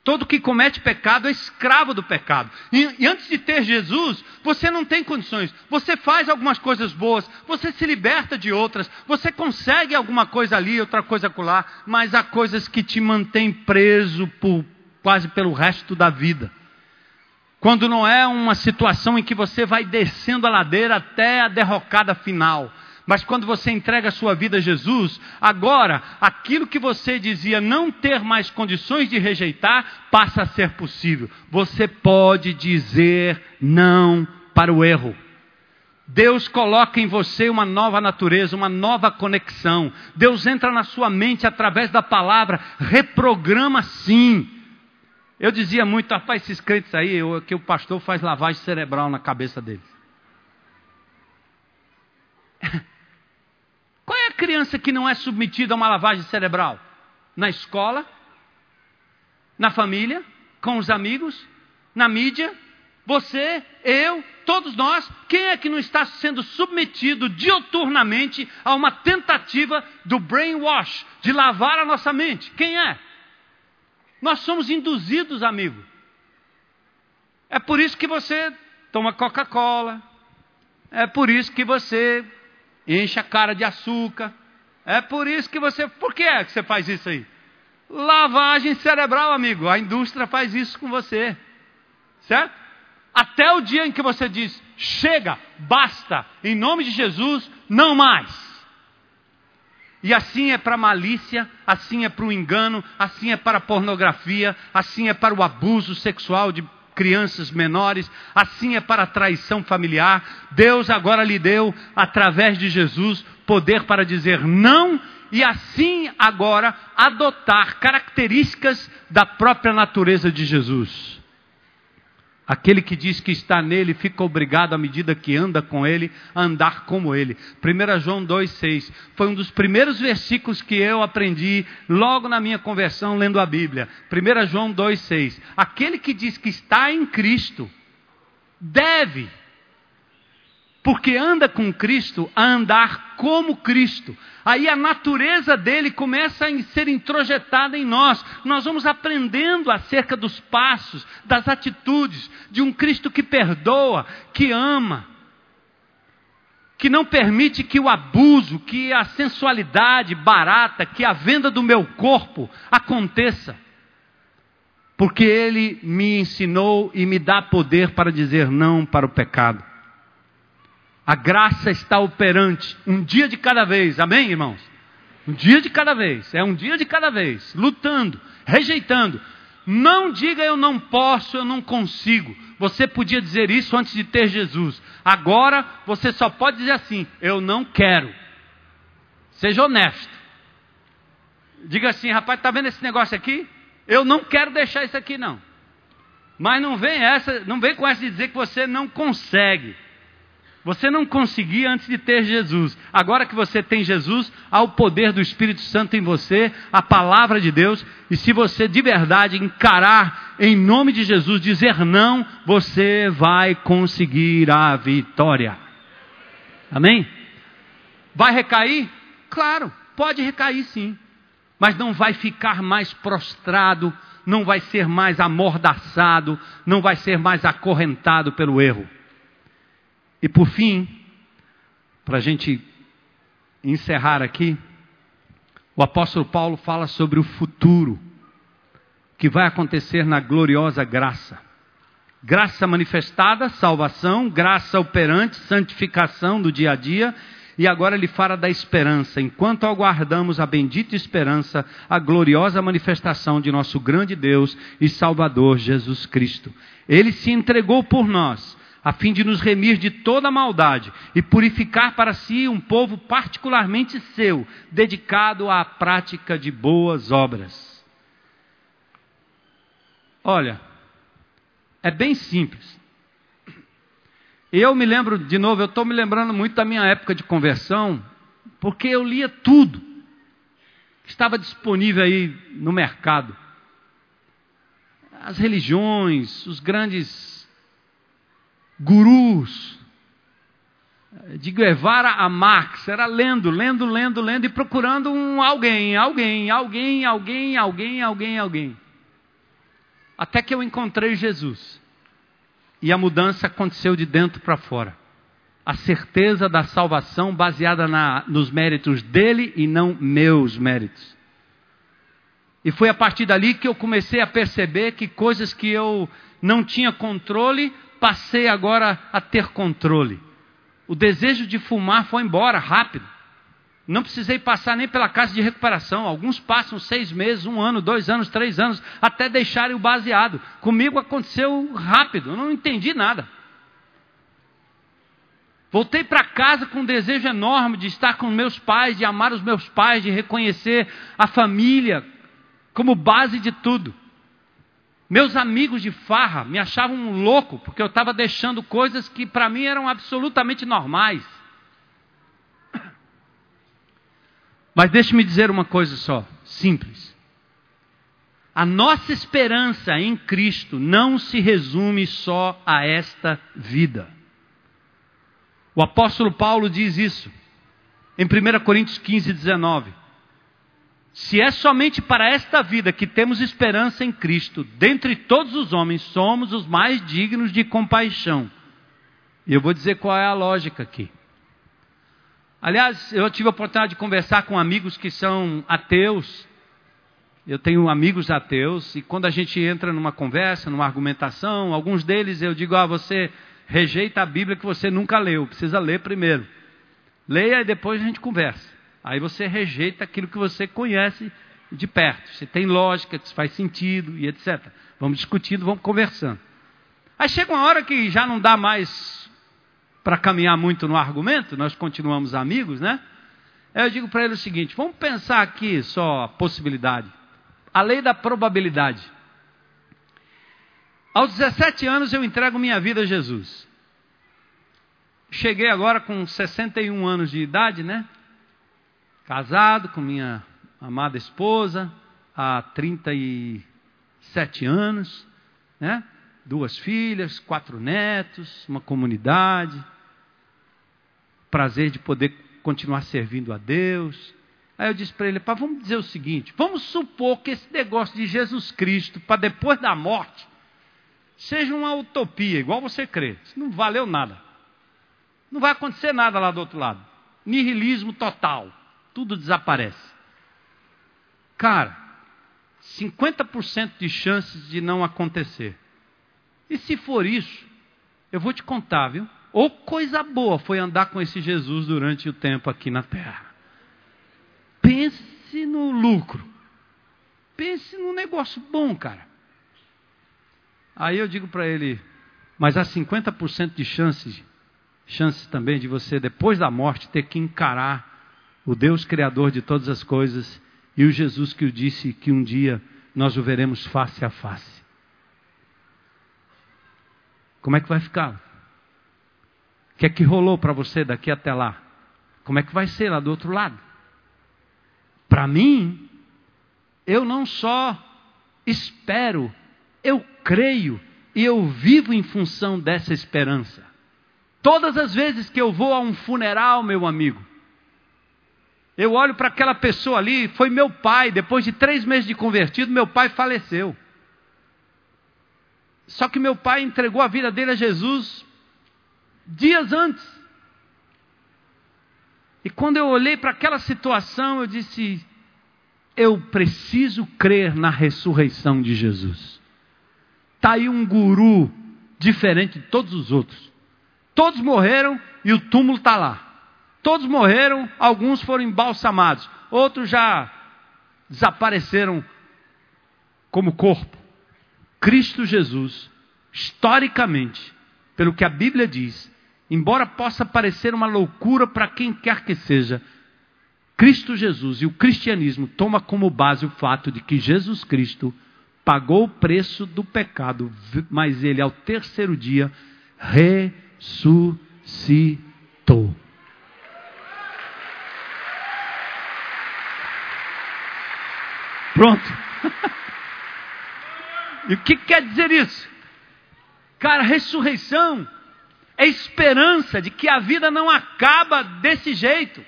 Todo que comete pecado é escravo do pecado. E, e, antes de ter Jesus, você não tem condições. Você faz algumas coisas boas, você se liberta de outras, você consegue alguma coisa ali, outra coisa acolá, mas há coisas que te mantêm preso por, quase pelo resto da vida. Quando não é uma situação em que você vai descendo a ladeira até a derrocada final. Mas quando você entrega a sua vida a Jesus, agora aquilo que você dizia não ter mais condições de rejeitar passa a ser possível. Você pode dizer não para o erro. Deus coloca em você uma nova natureza, uma nova conexão. Deus entra na sua mente através da palavra, reprograma sim. Eu dizia muito, rapaz, esses crentes aí, que o pastor faz lavagem cerebral na cabeça deles. <laughs> Qual é a criança que não é submetida a uma lavagem cerebral? Na escola, na família, com os amigos, na mídia, você, eu, todos nós, quem é que não está sendo submetido dioturnamente a uma tentativa do brainwash, de lavar a nossa mente? Quem é? Nós somos induzidos, amigo. É por isso que você toma Coca-Cola, é por isso que você enche a cara de açúcar. É por isso que você. Por que é que você faz isso aí? Lavagem cerebral, amigo. A indústria faz isso com você. Certo? Até o dia em que você diz: chega, basta, em nome de Jesus, não mais. E assim é para a malícia, assim é para o engano, assim é para a pornografia, assim é para o abuso sexual de crianças menores, assim é para a traição familiar. Deus agora lhe deu, através de Jesus, poder para dizer não e assim agora adotar características da própria natureza de Jesus. Aquele que diz que está nele fica obrigado, à medida que anda com ele, a andar como ele. 1 João 2,6 foi um dos primeiros versículos que eu aprendi logo na minha conversão lendo a Bíblia. 1 João 2,6. Aquele que diz que está em Cristo deve porque anda com Cristo a andar como Cristo. Aí a natureza dele começa a ser introjetada em nós. Nós vamos aprendendo acerca dos passos, das atitudes de um Cristo que perdoa, que ama, que não permite que o abuso, que a sensualidade barata, que a venda do meu corpo aconteça. Porque ele me ensinou e me dá poder para dizer não para o pecado. A graça está operante, um dia de cada vez, amém, irmãos? Um dia de cada vez, é um dia de cada vez, lutando, rejeitando. Não diga eu não posso, eu não consigo. Você podia dizer isso antes de ter Jesus. Agora você só pode dizer assim: eu não quero. Seja honesto. Diga assim, rapaz, está vendo esse negócio aqui? Eu não quero deixar isso aqui não. Mas não vem essa, não vem com essa de dizer que você não consegue. Você não conseguia antes de ter Jesus. Agora que você tem Jesus, há o poder do Espírito Santo em você, a palavra de Deus, e se você de verdade encarar em nome de Jesus, dizer não, você vai conseguir a vitória. Amém? Vai recair? Claro, pode recair sim. Mas não vai ficar mais prostrado, não vai ser mais amordaçado, não vai ser mais acorrentado pelo erro. E por fim, para a gente encerrar aqui, o apóstolo Paulo fala sobre o futuro que vai acontecer na gloriosa graça. Graça manifestada, salvação, graça operante, santificação do dia a dia, e agora ele fala da esperança. Enquanto aguardamos a bendita esperança, a gloriosa manifestação de nosso grande Deus e Salvador Jesus Cristo. Ele se entregou por nós a fim de nos remir de toda maldade e purificar para si um povo particularmente seu, dedicado à prática de boas obras. Olha, é bem simples. Eu me lembro, de novo, eu estou me lembrando muito da minha época de conversão, porque eu lia tudo. Estava disponível aí no mercado. As religiões, os grandes gurus, de Guevara a Marx, era lendo, lendo, lendo, lendo e procurando um alguém, alguém, alguém, alguém, alguém, alguém, alguém. Até que eu encontrei Jesus. E a mudança aconteceu de dentro para fora. A certeza da salvação baseada na, nos méritos dele e não meus méritos. E foi a partir dali que eu comecei a perceber que coisas que eu não tinha controle, passei agora a ter controle. O desejo de fumar foi embora rápido. Não precisei passar nem pela casa de recuperação. Alguns passam seis meses, um ano, dois anos, três anos, até deixarem o baseado. Comigo aconteceu rápido, eu não entendi nada. Voltei para casa com um desejo enorme de estar com meus pais, de amar os meus pais, de reconhecer a família como base de tudo. Meus amigos de farra me achavam um louco, porque eu estava deixando coisas que para mim eram absolutamente normais. Mas deixe-me dizer uma coisa só, simples. A nossa esperança em Cristo não se resume só a esta vida. O apóstolo Paulo diz isso em 1 Coríntios 15, 19. Se é somente para esta vida que temos esperança em Cristo, dentre todos os homens, somos os mais dignos de compaixão. E eu vou dizer qual é a lógica aqui. Aliás, eu tive a oportunidade de conversar com amigos que são ateus. Eu tenho amigos ateus, e quando a gente entra numa conversa, numa argumentação, alguns deles eu digo: ah, você rejeita a Bíblia que você nunca leu, precisa ler primeiro. Leia e depois a gente conversa. Aí você rejeita aquilo que você conhece de perto. Se tem lógica, se faz sentido e etc. Vamos discutindo, vamos conversando. Aí chega uma hora que já não dá mais para caminhar muito no argumento, nós continuamos amigos, né? Aí eu digo para ele o seguinte: vamos pensar aqui só a possibilidade. A lei da probabilidade. Aos 17 anos eu entrego minha vida a Jesus. Cheguei agora com 61 anos de idade, né? Casado com minha amada esposa há 37 anos, né? Duas filhas, quatro netos, uma comunidade. Prazer de poder continuar servindo a Deus. Aí eu disse para ele, pá, vamos dizer o seguinte: vamos supor que esse negócio de Jesus Cristo para depois da morte seja uma utopia, igual você crê. Isso não valeu nada. Não vai acontecer nada lá do outro lado. Nihilismo total tudo desaparece. Cara, 50% de chances de não acontecer. E se for isso, eu vou te contar, viu? Ou coisa boa foi andar com esse Jesus durante o tempo aqui na terra. Pense no lucro. Pense no negócio bom, cara. Aí eu digo para ele, mas há 50% de chances, chances também de você, depois da morte, ter que encarar o Deus Criador de todas as coisas e o Jesus que o disse que um dia nós o veremos face a face. Como é que vai ficar? O que é que rolou para você daqui até lá? Como é que vai ser lá do outro lado? Para mim, eu não só espero, eu creio e eu vivo em função dessa esperança. Todas as vezes que eu vou a um funeral, meu amigo, eu olho para aquela pessoa ali, foi meu pai, depois de três meses de convertido, meu pai faleceu. Só que meu pai entregou a vida dele a Jesus dias antes. E quando eu olhei para aquela situação, eu disse: eu preciso crer na ressurreição de Jesus. Está aí um guru diferente de todos os outros. Todos morreram e o túmulo está lá. Todos morreram, alguns foram embalsamados, outros já desapareceram como corpo. Cristo Jesus, historicamente, pelo que a Bíblia diz, embora possa parecer uma loucura para quem quer que seja, Cristo Jesus e o cristianismo toma como base o fato de que Jesus Cristo pagou o preço do pecado, mas ele ao terceiro dia ressuscitou. Pronto. <laughs> e o que quer dizer isso? Cara, ressurreição é esperança de que a vida não acaba desse jeito.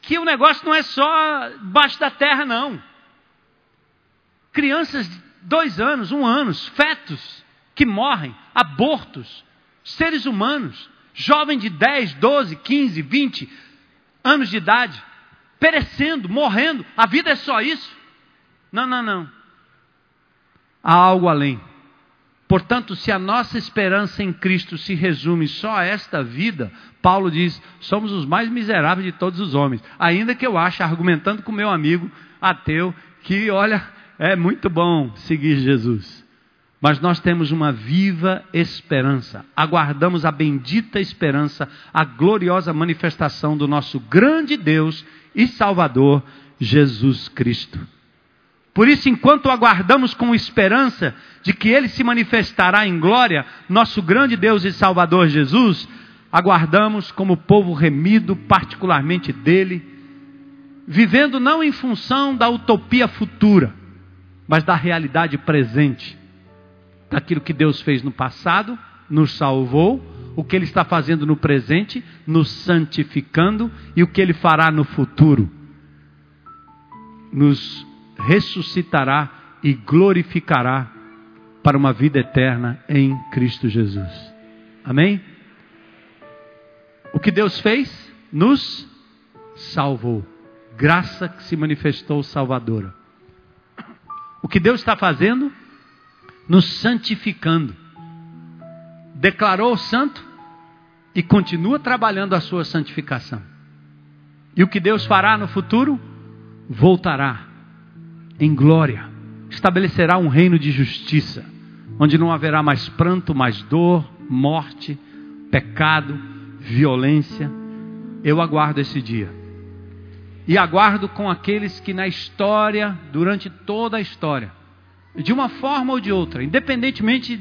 Que o negócio não é só baixo da terra, não. Crianças de dois anos, um ano, fetos que morrem, abortos, seres humanos, jovem de 10, 12, 15, 20 anos de idade, perecendo, morrendo. A vida é só isso? Não, não, não. Há algo além. Portanto, se a nossa esperança em Cristo se resume só a esta vida, Paulo diz: somos os mais miseráveis de todos os homens. Ainda que eu ache, argumentando com meu amigo ateu, que olha, é muito bom seguir Jesus. Mas nós temos uma viva esperança, aguardamos a bendita esperança, a gloriosa manifestação do nosso grande Deus e Salvador, Jesus Cristo. Por isso, enquanto aguardamos com esperança de que Ele se manifestará em glória, nosso grande Deus e Salvador Jesus, aguardamos como povo remido, particularmente dele, vivendo não em função da utopia futura, mas da realidade presente, daquilo que Deus fez no passado, nos salvou, o que Ele está fazendo no presente, nos santificando, e o que Ele fará no futuro, nos ressuscitará e glorificará para uma vida eterna em Cristo Jesus. Amém? O que Deus fez? Nos salvou. Graça que se manifestou salvadora. O que Deus está fazendo? Nos santificando. Declarou santo e continua trabalhando a sua santificação. E o que Deus fará no futuro? Voltará em glória, estabelecerá um reino de justiça, onde não haverá mais pranto, mais dor, morte, pecado, violência. Eu aguardo esse dia. E aguardo com aqueles que na história, durante toda a história, de uma forma ou de outra, independentemente